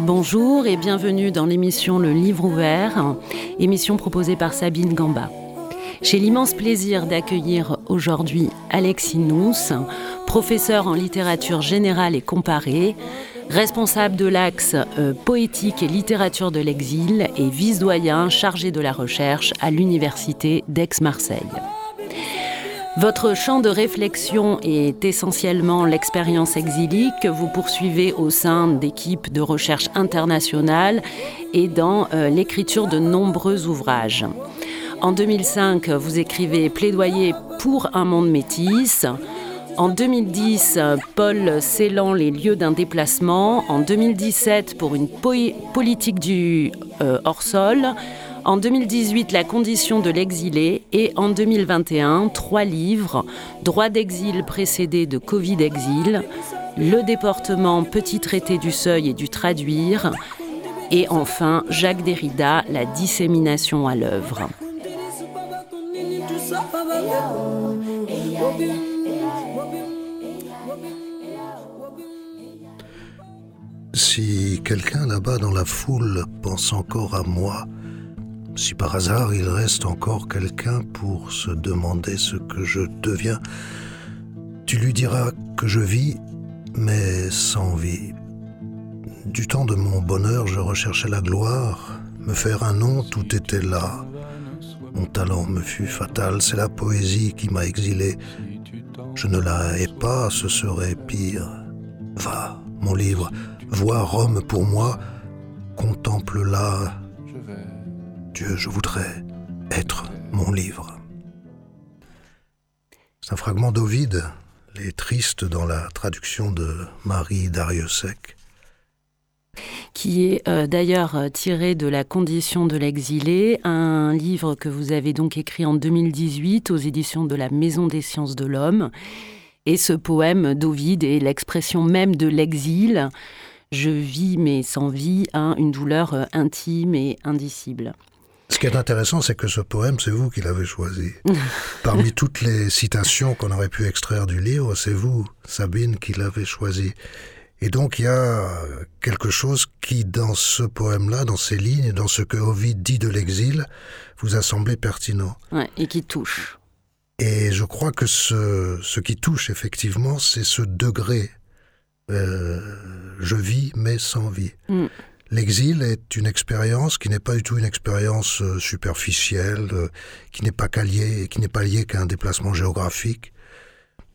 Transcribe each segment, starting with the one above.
Bonjour et bienvenue dans l'émission Le Livre ouvert, émission proposée par Sabine Gamba. J'ai l'immense plaisir d'accueillir aujourd'hui Alexis Nous, professeur en littérature générale et comparée, responsable de l'axe euh, poétique et littérature de l'exil et vice-doyen chargé de la recherche à l'Université d'Aix-Marseille. Votre champ de réflexion est essentiellement l'expérience exilique que vous poursuivez au sein d'équipes de recherche internationales et dans euh, l'écriture de nombreux ouvrages. En 2005, vous écrivez Plaidoyer pour un monde métis. En 2010, Paul scellant les lieux d'un déplacement. En 2017, pour une politique du euh, hors-sol. En 2018, La condition de l'exilé et en 2021, trois livres, Droit d'exil précédé de Covid-exil, Le déportement, Petit traité du seuil et du traduire, et enfin Jacques Derrida, La dissémination à l'œuvre. Si quelqu'un là-bas dans la foule pense encore à moi, si par hasard il reste encore quelqu'un pour se demander ce que je deviens, tu lui diras que je vis, mais sans vie. Du temps de mon bonheur, je recherchais la gloire, me faire un nom, tout était là. Mon talent me fut fatal, c'est la poésie qui m'a exilé. Je ne la hais pas, ce serait pire. Va, mon livre, vois Rome pour moi, contemple-la, Dieu, je voudrais être mon livre. C'est un fragment d'Ovide, Les Tristes dans la traduction de Marie Dariussec qui est euh, d'ailleurs tiré de La condition de l'exilé, un livre que vous avez donc écrit en 2018 aux éditions de la Maison des sciences de l'homme. Et ce poème d'Ovide est l'expression même de l'exil. Je vis mais sans vie, hein, une douleur euh, intime et indicible. Ce qui est intéressant, c'est que ce poème, c'est vous qui l'avez choisi. Parmi toutes les citations qu'on aurait pu extraire du livre, c'est vous, Sabine, qui l'avez choisi. Et donc il y a quelque chose qui, dans ce poème-là, dans ces lignes, dans ce que Ovid dit de l'exil, vous a semblé pertinent. et qui touche. Et je crois que ce, ce qui touche effectivement, c'est ce degré. Euh, je vis, mais sans vie. Mm. L'exil est une expérience qui n'est pas du tout une expérience euh, superficielle, euh, qui n'est pas liée, qui n'est pas liée qu'à un déplacement géographique,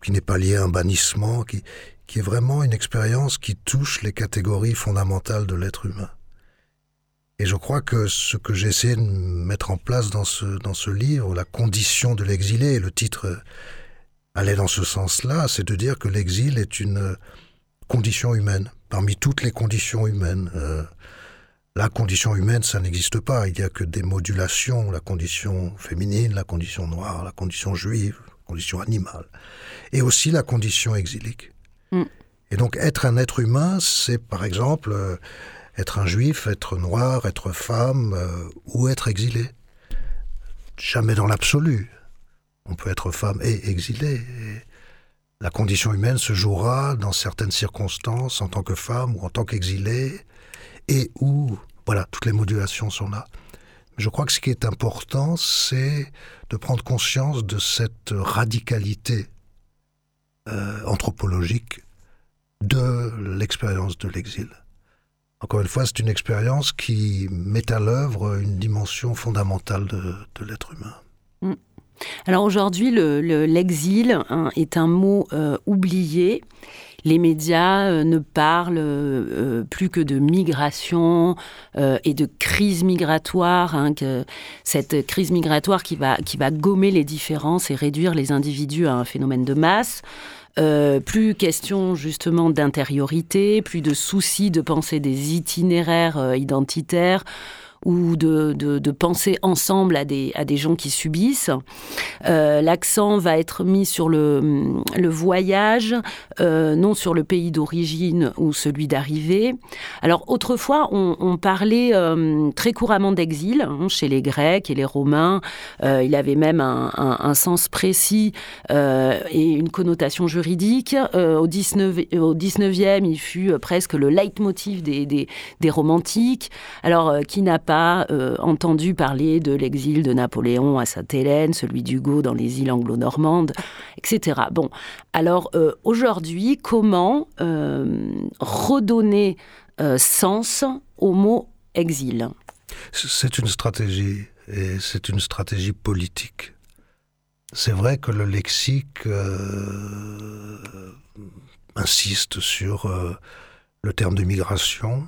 qui n'est pas liée à un bannissement, qui, qui est vraiment une expérience qui touche les catégories fondamentales de l'être humain. Et je crois que ce que j'ai essayé de mettre en place dans ce, dans ce livre, la condition de l'exilé, et le titre allait dans ce sens-là, c'est de dire que l'exil est une condition humaine, parmi toutes les conditions humaines. Euh, la condition humaine, ça n'existe pas. Il n'y a que des modulations, la condition féminine, la condition noire, la condition juive, la condition animale, et aussi la condition exilique. Mm. Et donc être un être humain, c'est par exemple euh, être un juif, être noir, être femme euh, ou être exilé. Jamais dans l'absolu. On peut être femme et exilé. La condition humaine se jouera dans certaines circonstances en tant que femme ou en tant qu'exilé et où, voilà, toutes les modulations sont là. Je crois que ce qui est important, c'est de prendre conscience de cette radicalité euh, anthropologique de l'expérience de l'exil. Encore une fois, c'est une expérience qui met à l'œuvre une dimension fondamentale de, l'être humain. Alors aujourd'hui, l'exil hein, est un mot euh, oublié les médias euh, ne parlent euh, plus que de migration et de crise migratoire, hein, que cette crise migratoire qui va, qui va gommer les différences et réduire les individus à un phénomène de masse. plus question justement d'intériorité, plus de soucis de penser des itinéraires identitaires ou de, penser ensemble à des, gens qui subissent. Euh, l'accent va être mis sur le, voyage, euh, non sur le pays d'origine ou celui d'arrivée. Alors autrefois, on, parlait euh, très couramment d'exil hein, chez les Grecs et les Romains. il avait même un, sens précis et une connotation juridique. au, 19, au 19e, il fut presque le leitmotiv des, des, des romantiques. Alors, qui n'a pas euh, entendu parler de l'exil de Napoléon à Sainte-Hélène, celui d'Hugo dans les îles anglo-normandes, etc. Bon, alors euh, aujourd'hui, comment euh, redonner sens au mot exil? C'est une stratégie, et c'est une stratégie politique. C'est vrai que le lexique insiste sur le terme de migration,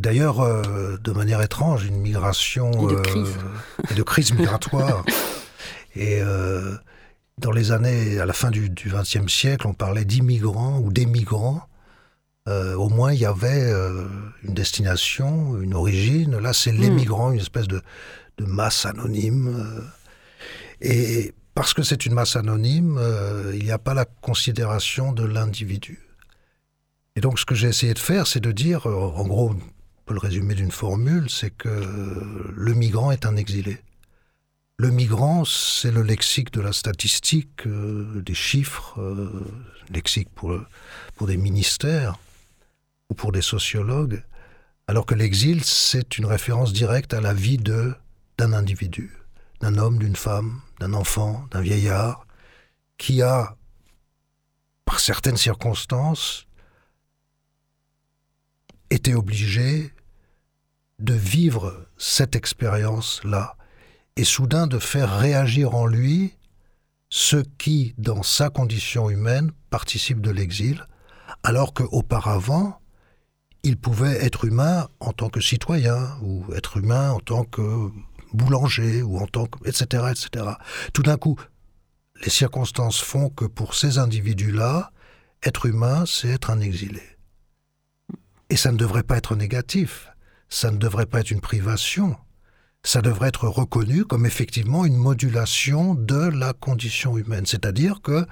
D'ailleurs, euh, de manière étrange, une migration et de euh, crise, de crise migratoire. et euh, dans les années, à la fin du XXe siècle, on parlait d'immigrants ou d'émigrants. au moins, il y avait une destination, une origine. Là, c'est hmm. l'émigrant, une espèce de, de masse anonyme. et parce que c'est une masse anonyme, il n'y a pas la considération de l'individu. Et donc, ce que j'ai essayé de faire, c'est de dire, en gros, le résumer d'une formule, c'est que le migrant est un exilé. Le migrant, c'est le lexique de la statistique, euh, des chiffres, euh, lexique pour, pour des ministères ou pour des sociologues, alors que l'exil, c'est une référence directe à la vie de d'un individu, d'un homme, d'une femme, d'un enfant, d'un vieillard, qui a, par certaines circonstances, été obligé de vivre cette expérience-là et soudain de faire réagir en lui ce qui, dans sa condition humaine, participe de l'exil, alors qu'auparavant, il pouvait être humain en tant que citoyen, ou être humain en tant que boulanger, ou en tant que... etc. etc. Tout d'un coup, les circonstances font que pour ces individus-là, être humain, c'est être un exilé. Et ça ne devrait pas être négatif ça ne devrait pas être une privation. Ça devrait être reconnu comme effectivement une modulation de la condition humaine. C'est-à-dire que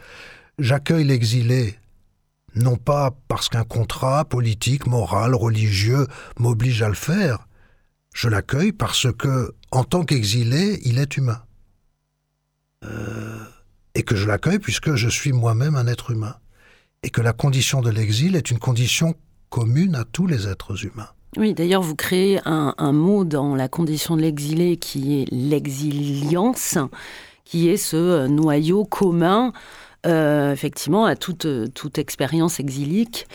j'accueille l'exilé non pas parce qu'un contrat politique, moral, religieux m'oblige à le faire. Je l'accueille parce que, en tant qu'exilé, il est humain. Euh, et que je l'accueille puisque je suis moi-même un être humain. Et que la condition de l'exil est une condition commune à tous les êtres humains. Oui, d'ailleurs, vous créez un, mot dans la condition de l'exilé qui est l'exilience, qui est ce euh, noyau commun, euh, effectivement, à toute, toute expérience exilique.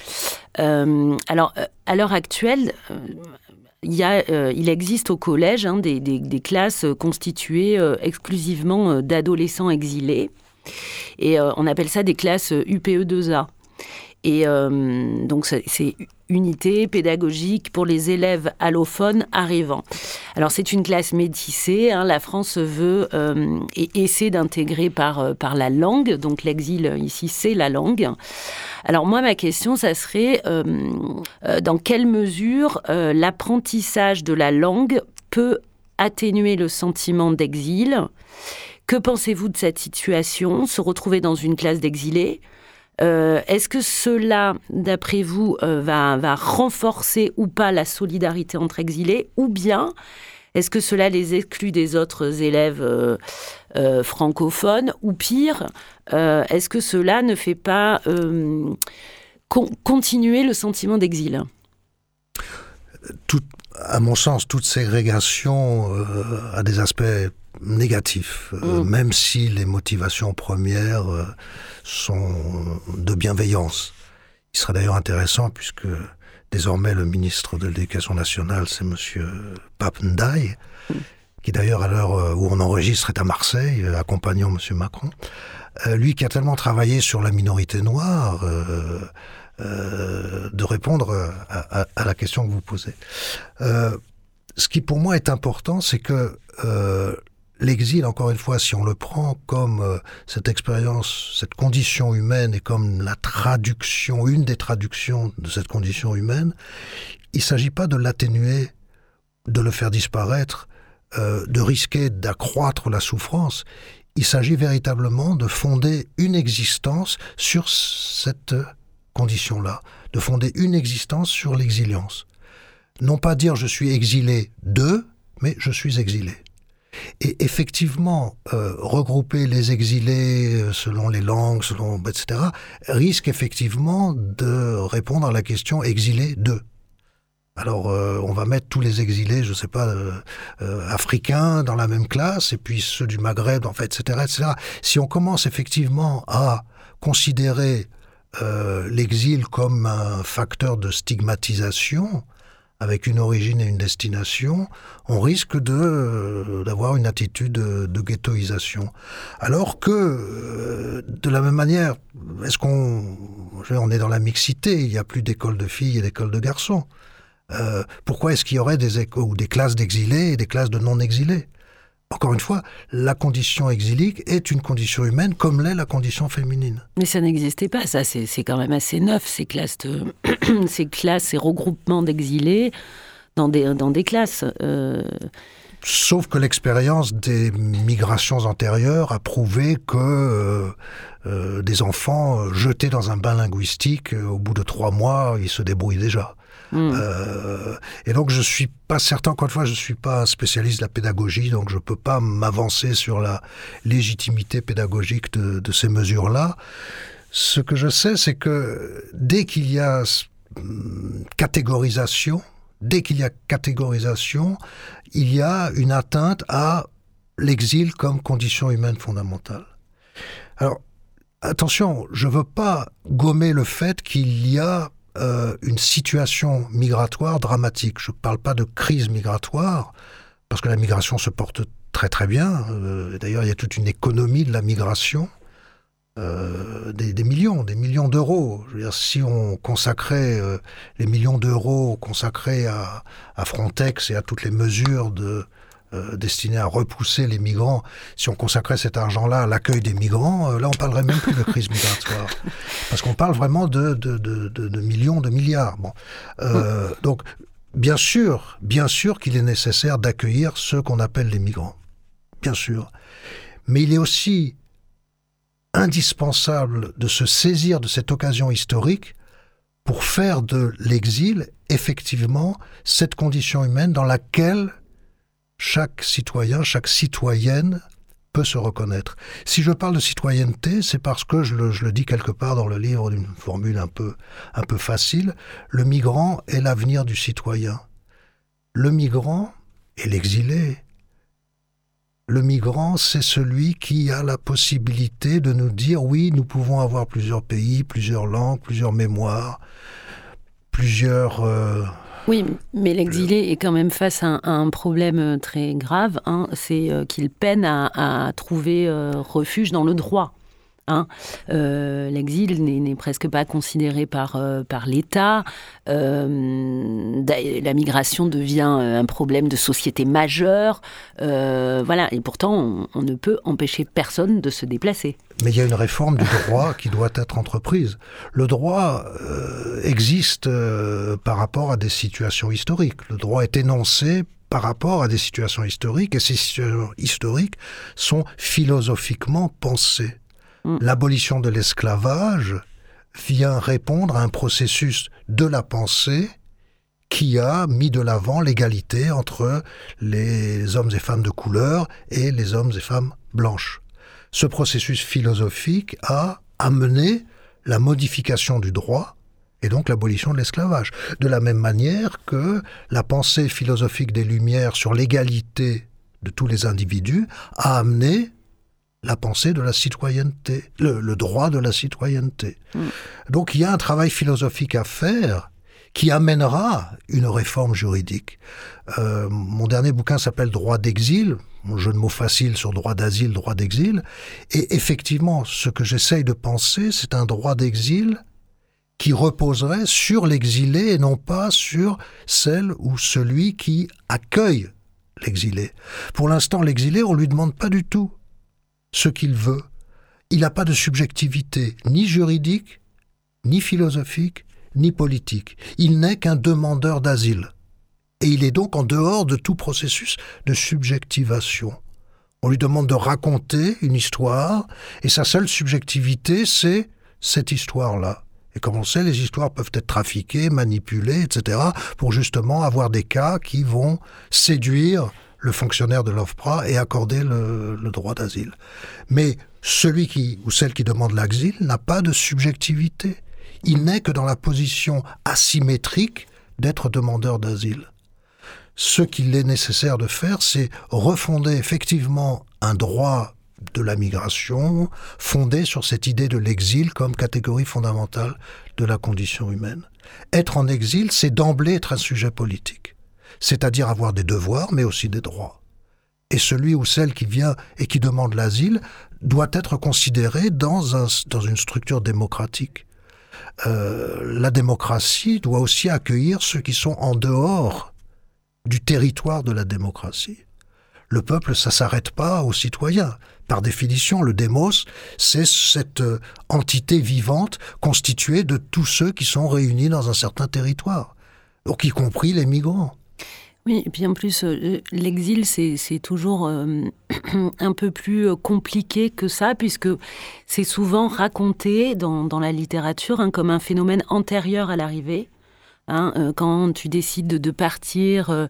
Euh, alors, à l'heure actuelle, il existe au collège hein, des, des, classes constituées exclusivement d'adolescents exilés. Et on appelle ça des classes UPE2A. Et donc, c'est unité pédagogique pour les élèves allophones arrivants. Alors c'est une classe métissée, hein. la France veut euh, et essaie d'intégrer par, euh, la langue, donc l'exil ici c'est la langue. Alors moi ma question ça serait euh, dans quelle mesure l'apprentissage de la langue peut atténuer le sentiment d'exil? Que pensez-vous de cette situation, se retrouver dans une classe d'exilés? Euh, est-ce que cela, d'après vous, euh, va, renforcer ou pas la solidarité entre exilés Ou bien est-ce que cela les exclut des autres élèves euh, francophones Ou pire, est-ce que cela ne fait pas continuer le sentiment d'exil? À mon sens, toute ségrégation a des aspects négatifs, mm. même si les motivations premières sont de bienveillance. Il serait d'ailleurs intéressant, puisque désormais le ministre de l'Éducation nationale, c'est M. Pape Ndaye, qui d'ailleurs à l'heure euh, où on enregistre est à Marseille, euh, accompagnant M. Macron. Euh, lui qui a tellement travaillé sur la minorité noire, de répondre à, la question que vous posez. ce qui pour moi est important, c'est que l'exil, encore une fois, si on le prend comme euh, cette expérience, cette condition humaine et comme la traduction, une des traductions de cette condition humaine, il ne s'agit pas de l'atténuer de le faire disparaître, euh, de risquer d'accroître la souffrance. Il s'agit véritablement de fonder une existence sur cette condition-là, de fonder une existence sur l'exilience. Non pas dire je suis exilé de, mais je suis exilé. Et effectivement, euh, regrouper les exilés euh, selon les langues, selon etc., risque effectivement de répondre à la question exilé de. Alors, euh, on va mettre tous les exilés, je ne sais pas, africains dans la même classe, et puis ceux du Maghreb, en fait, etc., etc. Si on commence effectivement à considérer l'exil comme un facteur de stigmatisation, avec une origine et une destination, on risque de euh, d'avoir une attitude de, ghettoisation. Alors que, euh, de la même manière, est-ce qu'on on est dans la mixité Il n'y a plus d'école de filles et d'école de garçons. Euh, pourquoi est-ce qu'il y aurait des, ou des classes d'exilés et des classes de non-exilés? Encore une fois, la condition exilique est une condition humaine comme l'est la condition féminine. Mais ça n'existait pas, ça c'est quand même assez neuf, ces classes, ces classes, ces regroupements d'exilés dans des, dans des classes. Euh. Sauf que l'expérience des migrations antérieures a prouvé que euh, euh, des enfants jetés dans un bain linguistique, au bout de trois mois, ils se débrouillent déjà. Hmm. Euh, et donc je suis pas certain, encore une fois, je suis pas spécialiste de la pédagogie, donc je peux pas m'avancer sur la légitimité pédagogique de, de ces mesures-là. Ce que je sais, c'est que dès qu'il y a hmm, catégorisation, dès qu'il y a catégorisation, il y a une atteinte à l'exil comme condition humaine fondamentale. Alors, attention, je veux pas gommer le fait qu'il y a euh, une situation migratoire dramatique. Je ne parle pas de crise migratoire, parce que la migration se porte très très bien. Euh, d'ailleurs, il y a toute une économie de la migration. Euh, des, millions, des millions d'euros. si on consacrait les millions d'euros consacrés à, à, Frontex et à toutes les mesures de, euh, destiné à repousser les migrants, si on consacrait cet argent-là à l'accueil des migrants, euh, là on parlerait même plus de crise migratoire. Parce qu'on parle vraiment de, de, de, de, millions, de milliards. Bon. Euh, donc, bien sûr, bien sûr qu'il est nécessaire d'accueillir ceux qu'on appelle les migrants. Bien sûr. Mais il est aussi indispensable de se saisir de cette occasion historique pour faire de l'exil, effectivement, cette condition humaine dans laquelle chaque citoyen, chaque citoyenne peut se reconnaître. Si je parle de citoyenneté, c'est parce que je le, dis quelque part dans le livre d'une formule un peu, un peu facile, le migrant est l'avenir du citoyen. Le migrant est l'exilé. Le migrant, c'est celui qui a la possibilité de nous dire oui, nous pouvons avoir plusieurs pays, plusieurs langues, plusieurs mémoires, plusieurs euh, oui, mais l'exilé est quand même face à un, problème euh, très grave. Hein. c'est euh, qu'il peine à, trouver euh, refuge dans le droit. Hein. L'exil n'est presque pas considéré par, par l'État. la migration devient un problème de société majeur. voilà, et pourtant, on, ne peut empêcher personne de se déplacer. Mais il y a une réforme du droit qui doit être entreprise. Le droit existe par rapport à des situations historiques. Le droit est énoncé par rapport à des situations historiques et ces situations historiques sont philosophiquement pensées. Mm. L'abolition de l'esclavage vient répondre à un processus de la pensée qui a mis de l'avant l'égalité entre les hommes et femmes de couleur et les hommes et femmes blanches. Ce processus philosophique a amené la modification du droit et donc l'abolition de l'esclavage. De la même manière que la pensée philosophique des Lumières sur l'égalité de tous les individus a amené la pensée de la citoyenneté, le, droit de la citoyenneté. Mm. Donc il y a un travail philosophique à faire qui amènera une réforme juridique. Euh, mon dernier bouquin s'appelle Droit d'exil, mon jeu de mots facile sur droit d'asile, droit d'exil, et effectivement, ce que j'essaye de penser, c'est un droit d'exil qui reposerait sur l'exilé et non pas sur celle ou celui qui accueille l'exilé. Pour l'instant, l'exilé, on lui demande pas du tout ce qu'il veut. Il n'a pas de subjectivité ni juridique, ni philosophique, ni politique. Il n'est qu'un demandeur d'asile. Et il est donc en dehors de tout processus de subjectivation. On lui demande de raconter une histoire, et sa seule subjectivité, c'est cette histoire-là. Et comme on sait, les histoires peuvent être trafiquées, manipulées, etc., pour justement avoir des cas qui vont séduire le fonctionnaire de l'OFPRA et accorder le, droit d'asile. Mais celui qui ou celle qui demande l'asile n'a pas de subjectivité. Il n'est que dans la position asymétrique d'être demandeur d'asile. Ce qu'il est nécessaire de faire, c'est refonder effectivement un droit de la migration fondé sur cette idée de l'exil comme catégorie fondamentale de la condition humaine. Être en exil, c'est d'emblée être un sujet politique, c'est-à-dire avoir des devoirs, mais aussi des droits. Et celui ou celle qui vient et qui demande l'asile doit être considéré dans, un, dans une structure démocratique. Euh, la démocratie doit aussi accueillir ceux qui sont en dehors du territoire de la démocratie. Le peuple, ça s'arrête pas aux citoyens. Par définition, le démos, c'est cette euh, entité vivante constituée de tous ceux qui sont réunis dans un certain territoire, donc y compris les migrants. Oui, et puis en plus, euh, l'exil, c'est toujours euh, un peu plus compliqué que ça, puisque c'est souvent raconté dans, dans la littérature hein, comme un phénomène antérieur à l'arrivée. Hein, euh, quand tu décides de, partir euh,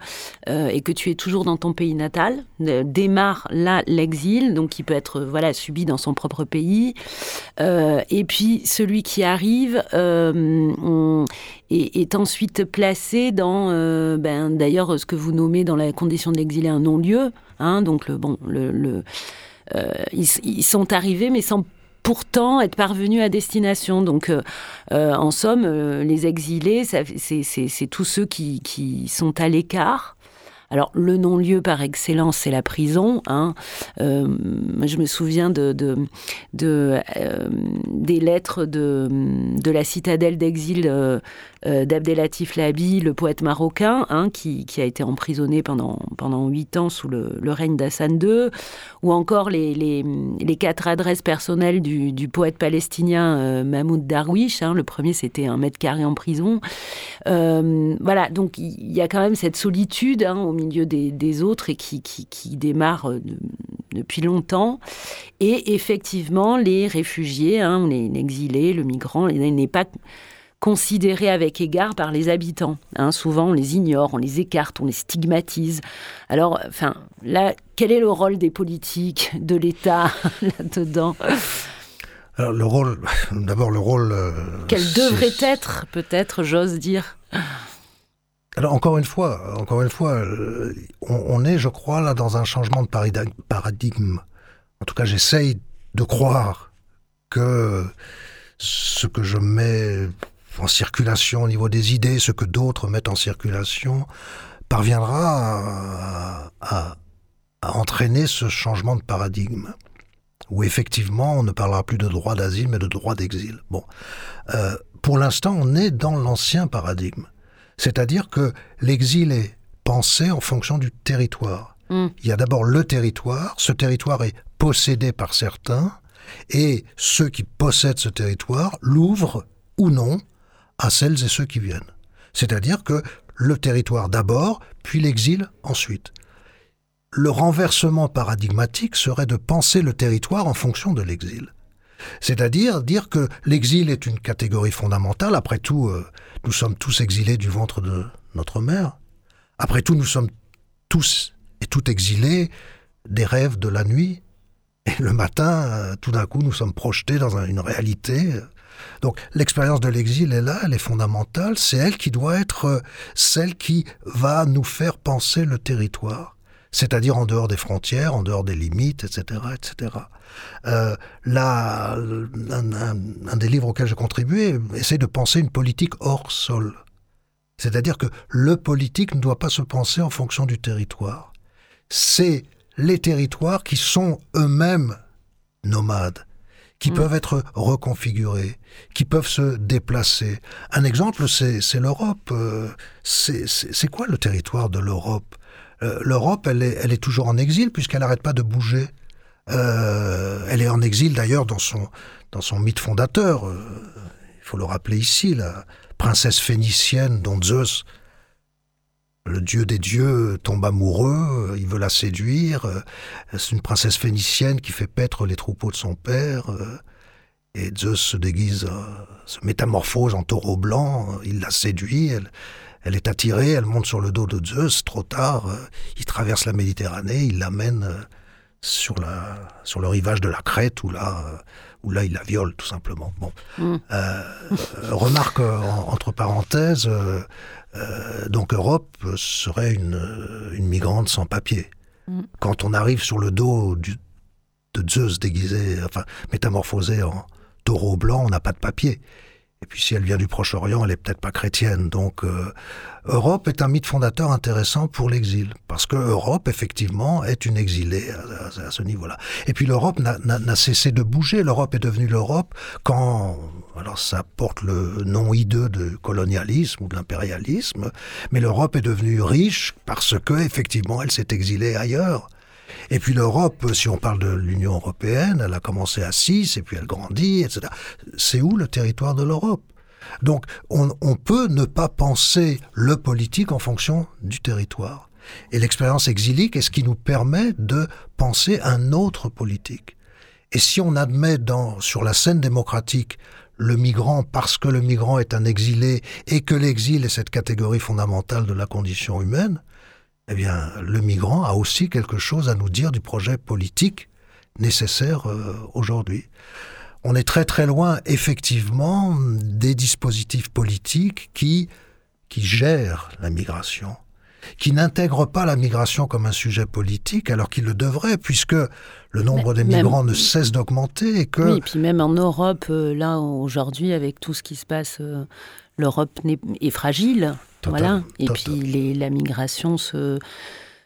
euh, et que tu es toujours dans ton pays natal, démarre là l'exil, donc qui peut être voilà subi dans son propre pays. et puis celui qui arrive est, ensuite placé dans, ben, d'ailleurs, ce que vous nommez dans la condition de l'exilé un non-lieu. Hein, donc le bon, ils, sont arrivés mais sans pourtant être parvenu à destination. Donc, euh, euh, en somme, euh, les exilés, c'est tous ceux qui sont à l'écart alors, le non-lieu par excellence, c'est la prison. Hein. Euh, je me souviens de, euh, des lettres de, de la citadelle d'exil euh, d'Abdelatif Labi, le poète marocain, hein, qui, qui, a été emprisonné pendant, pendant huit ans sous le, règne d'Hassan II, ou encore les, les, quatre adresses personnelles du, poète palestinien Mahmoud Darwish. Hein. Le premier, c'était un mètre carré en prison. voilà, donc il y a quand même cette solitude milieu des, autres et qui, qui, démarre euh, depuis longtemps. Et effectivement, les réfugiés, hein, les exilés, le migrant, n'est pas considéré avec égard par les habitants. Hein. Souvent, on les ignore, on les écarte, on les stigmatise. Alors, enfin, là, quel est le rôle des politiques, de l'État là-dedans? Alors, le rôle, d'abord le rôle. Euh, Quel devrait être, peut-être, j'ose dire? Alors encore une fois, encore une fois, euh, on, est, je crois, là dans un changement de paradigme. En tout cas, j'essaye de croire que ce que je mets en circulation au niveau des idées, ce que d'autres mettent en circulation, parviendra à, entraîner ce changement de paradigme où effectivement on ne parlera plus de droit d'asile mais de droit d'exil. Bon, euh, pour l'instant on est dans l'ancien paradigme. C'est-à-dire que l'exil est pensé en fonction du territoire. Hmm. Il y a d'abord le territoire, ce territoire est possédé par certains, et ceux qui possèdent ce territoire l'ouvrent ou non à celles et ceux qui viennent. C'est-à-dire que le territoire d'abord, puis l'exil ensuite. Le renversement paradigmatique serait de penser le territoire en fonction de l'exil. C'est-à-dire dire que l'exil est une catégorie fondamentale. Après tout, euh, nous sommes tous exilés du ventre de notre mère. Après tout, nous sommes tous et toutes exilés des rêves de la nuit. Et le matin, euh, tout d'un coup, nous sommes projetés dans une réalité. Donc l'expérience de l'exil est là, elle est fondamentale, c'est elle qui doit être euh, celle qui va nous faire penser le territoire, c'est-à-dire en dehors des frontières, en dehors des limites, etc. etc. Euh, là, un, des livres auxquels j'ai contribué essaie de penser une politique hors sol. C'est-à-dire que le politique ne doit pas se penser en fonction du territoire. C'est les territoires qui sont eux-mêmes nomades, qui mm. peuvent être reconfigurés, qui peuvent se déplacer. Un exemple, c'est l'Europe. Euh, c'est quoi le territoire de l'Europe? Euh, L'Europe, elle est, toujours en exil puisqu'elle n'arrête pas de bouger. Euh, elle est en exil d'ailleurs dans son, mythe fondateur. Euh, il faut le rappeler ici, la princesse phénicienne dont Zeus le dieu des dieux tombe amoureux, il veut la séduire. C'est une princesse phénicienne qui fait paître les troupeaux de son père. Et Zeus se déguise, se métamorphose en taureau blanc, il la séduit, elle est attirée, elle monte sur le dos de Zeus, trop tard, il traverse la Méditerranée, il l'amène sur, la, sur le rivage de la Crète, où là, où là il la viole tout simplement. Bon. Mm. Euh, remarque entre parenthèses, euh, euh, donc Europe serait une, une migrante sans papier. Mm. Quand on arrive sur le dos du, de Zeus déguisé, enfin métamorphosé en taureau blanc, on n'a pas de papier. Et puis si elle vient du Proche-Orient, elle est peut-être pas chrétienne. Donc euh, Europe est un mythe fondateur intéressant pour l'exil, parce que Europe effectivement est une exilée à, ce niveau-là. Et puis l'Europe n'a cessé de bouger. L'Europe est devenue l'Europe quand, alors ça porte le nom hideux de colonialisme ou d'impérialisme, mais l'Europe est devenue riche parce que effectivement elle s'est exilée ailleurs. Et puis l'Europe, si on parle de l'Union européenne, elle a commencé à 6 et puis elle grandit, etc. C'est où le territoire de l'Europe? Donc on, peut ne pas penser le politique en fonction du territoire. Et l'expérience exilique est ce qui nous permet de penser un autre politique. Et si on admet dans, sur la scène démocratique le migrant parce que le migrant est un exilé et que l'exil est cette catégorie fondamentale de la condition humaine, eh bien, le migrant a aussi quelque chose à nous dire du projet politique nécessaire euh, aujourd'hui. On est très très loin, effectivement, des dispositifs politiques qui, qui gèrent la migration, qui n'intègrent pas la migration comme un sujet politique, alors qu'ils le devraient, puisque le nombre des migrants ne cesse d'augmenter et que... Oui, et puis même en Europe, euh, là, aujourd'hui, avec tout ce qui se passe, euh, l'Europe est fragile voilà. Et puis la migration se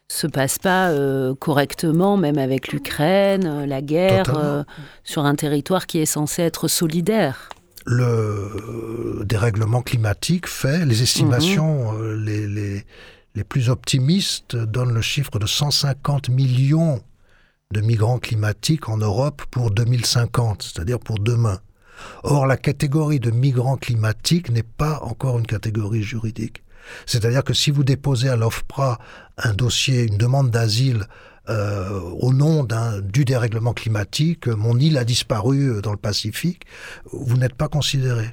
se passe pas euh, correctement, même avec l'Ukraine, euh, la guerre, euh, sur un territoire qui est censé être solidaire. Le dérèglement climatique fait, les estimations mhm. les, les, les, plus optimistes donnent le chiffre de 150 millions de migrants climatiques en Europe pour 2050, c'est-à-dire pour demain. Or, la catégorie de migrants climatiques n'est pas encore une catégorie juridique. C'est-à-dire que si vous déposez à l'OFPRA un dossier, une demande d'asile euh, au nom du dérèglement climatique, mon île a disparu dans le Pacifique, vous n'êtes pas considéré.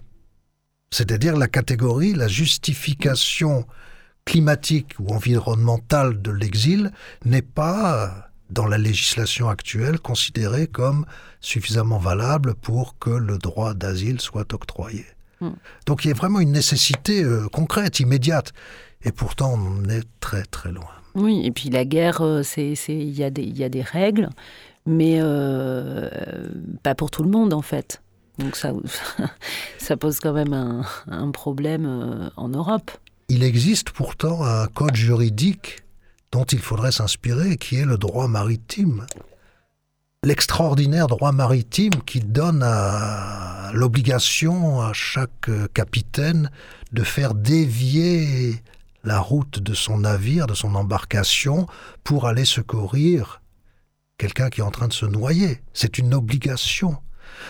C'est-à-dire la catégorie, la justification climatique ou environnementale de l'exil n'est pas, dans la législation actuelle, considérée comme suffisamment valable pour que le droit d'asile soit octroyé. Hmm. Donc il y a vraiment une nécessité euh, concrète, immédiate. Et pourtant, on est très très loin. Oui, et puis la guerre, euh, il y, a des, y a des règles, mais euh, pas pour tout le monde en fait. Donc ça, ça pose quand même un, un problème en Europe. Il existe pourtant un code juridique dont il faudrait s'inspirer, qui est le droit maritime l'extraordinaire droit maritime qui donne l'obligation à chaque capitaine de faire dévier la route de son navire, de son embarcation, pour aller secourir quelqu'un qui est en train de se noyer. C'est une obligation.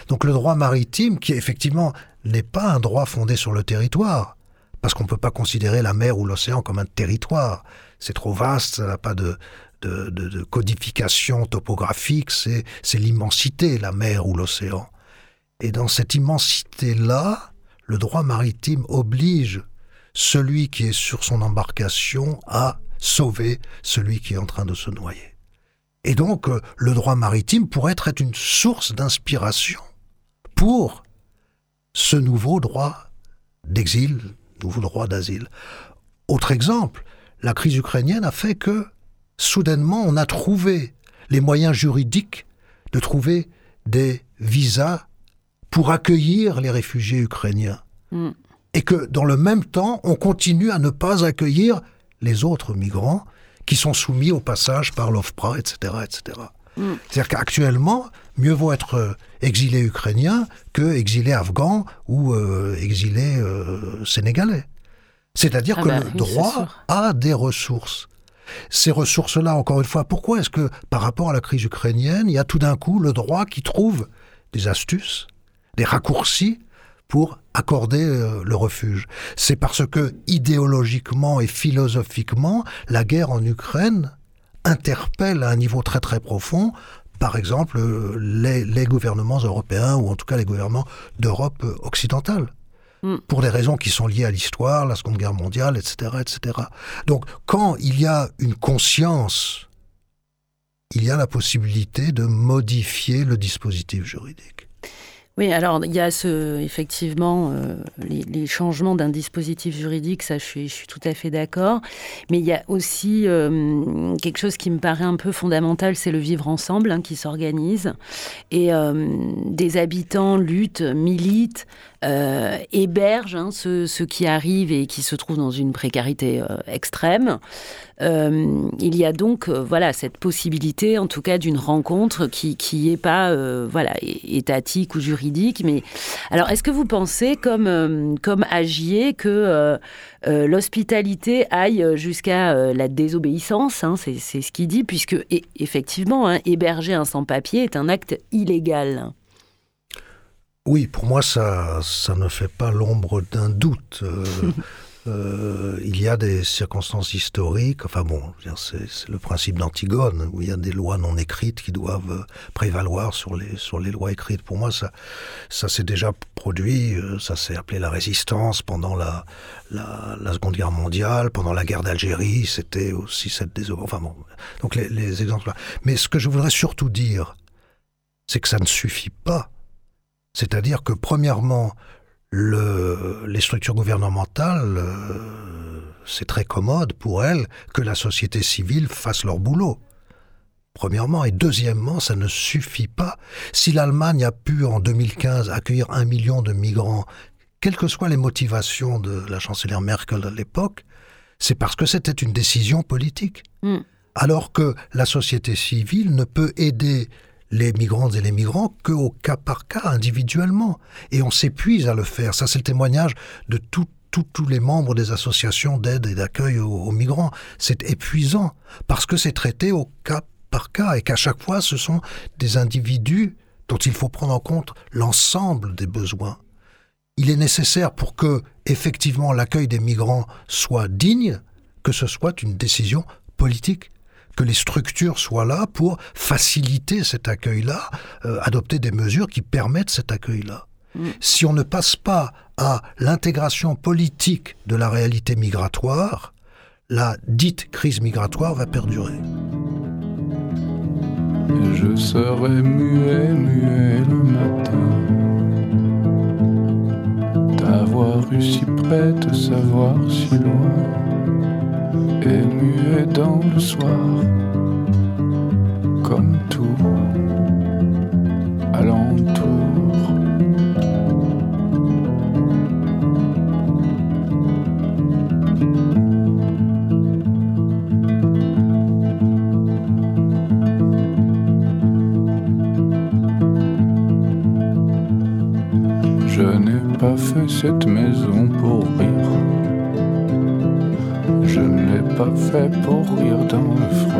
Donc le droit maritime, qui effectivement n'est pas un droit fondé sur le territoire, parce qu'on ne peut pas considérer la mer ou l'océan comme un territoire. C'est trop vaste, ça n'a pas de, de, codification topographique, c'est l'immensité, la mer ou l'océan. Et dans cette immensité-là, le droit maritime oblige celui qui est sur son embarcation à sauver celui qui est en train de se noyer. Et donc, euh, le droit maritime pourrait être une source d'inspiration pour ce nouveau droit d'exil, nouveau droit d'asile. Autre exemple, la crise ukrainienne a fait que soudainement, on a trouvé les moyens juridiques de trouver des visas pour accueillir les réfugiés ukrainiens. Hmm. Et que dans le même temps, on continue à ne pas accueillir les autres migrants qui sont soumis au passage par l'OFPRA, etc. etc. Hmm. C'est-à-dire qu'actuellement, mieux vaut être euh, exilé ukrainien que exilé afghan ou euh, exilé euh, sénégalais. C'est-à-dire ah que bah le droit a des ressources. Ces ressources-là, encore une fois, pourquoi est-ce que par rapport à la crise ukrainienne, il y a tout d'un coup le droit qui trouve des astuces, des raccourcis pour accorder euh, le refuge? C'est parce que idéologiquement et philosophiquement, la guerre en Ukraine interpelle à un niveau très très profond par exemple, euh, les, gouvernements européens, ou en tout cas les gouvernements d'Europe euh, occidentale. Hmm. Pour des raisons qui sont liées à l'histoire, la Seconde Guerre mondiale, etc., etc. Donc, quand il y a une conscience, il y a la possibilité de modifier le dispositif juridique. Oui, alors il y a ce, effectivement euh, les, changements d'un dispositif juridique, ça je suis, je suis tout à fait d'accord. Mais il y a aussi euh, quelque chose qui me paraît un peu fondamental, c'est le vivre ensemble hein, qui s'organise. Et euh, des habitants luttent, militent, euh, héberge hein, ceux, qui arrivent et qui se trouvent dans une précarité euh, extrême. Euh, il y a donc voilà cette possibilité, en tout cas, d'une rencontre qui qui pas voilà étatique ou juridique. Mais alors, est-ce que vous pensez, comme comme Agier, que l'hospitalité aille jusqu'à la désobéissance hein, C'est ce qu'il dit, puisque effectivement, hein, héberger un sans-papier est un acte illégal? Oui, pour moi, ça, ça ne fait pas l'ombre d'un doute. Euh, euh, il y a des circonstances historiques, enfin bon, c'est le principe d'Antigone, où il y a des lois non écrites qui doivent prévaloir sur les, sur les lois écrites. Pour moi, ça, ça s'est déjà produit, euh, ça s'est appelé la résistance pendant la, la, Seconde Guerre mondiale, pendant la guerre d'Algérie, c'était aussi cette désobéissance. Enfin bon, donc les, les exemples là. Mais ce que je voudrais surtout dire, c'est que ça ne suffit pas c'est-à-dire que, premièrement, les structures gouvernementales, euh, c'est très commode pour elles que la société civile fasse leur boulot. Premièrement. Et deuxièmement, ça ne suffit pas. Si l'Allemagne a pu, en 2015, accueillir un million de migrants, quelles que soient les motivations de la chancelière Merkel à l'époque, c'est parce que c'était une décision politique. Mm. Alors que la société civile ne peut aider les migrantes et les migrants qu'au cas par cas, individuellement. Et on s'épuise à le faire. Ça, c'est le témoignage de tous les membres des associations d'aide et d'accueil aux, migrants. C'est épuisant parce que c'est traité au cas par cas et qu'à chaque fois, ce sont des individus dont il faut prendre en compte l'ensemble des besoins. Il est nécessaire pour que, effectivement, l'accueil des migrants soit digne, que ce soit une décision politique que les structures soient là pour faciliter cet accueil-là, euh, adopter des mesures qui permettent cet accueil-là. Mm. Si on ne passe pas à l'intégration politique de la réalité migratoire, la dite crise migratoire va perdurer. Je serai muet, muet le matin. D'avoir eu si près, de savoir si loin et muet dans le soir, comme tout alentour. Pas fait pour rire dans le froid.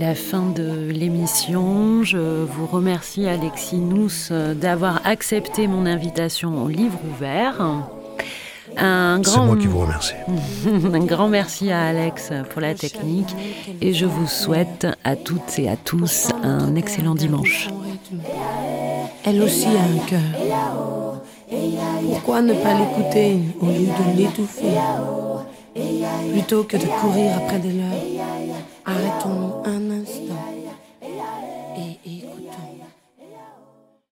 La fin de l'émission. Je vous remercie Alexis Nous d'avoir accepté mon invitation au livre ouvert. Un grand... C'est moi qui vous remercie. un grand merci à Alex pour la technique et je vous souhaite à toutes et à tous un excellent dimanche. Elle aussi a un cœur. Pourquoi ne pas l'écouter au lieu de l'étouffer? Plutôt que de courir après des leurs, arrêtons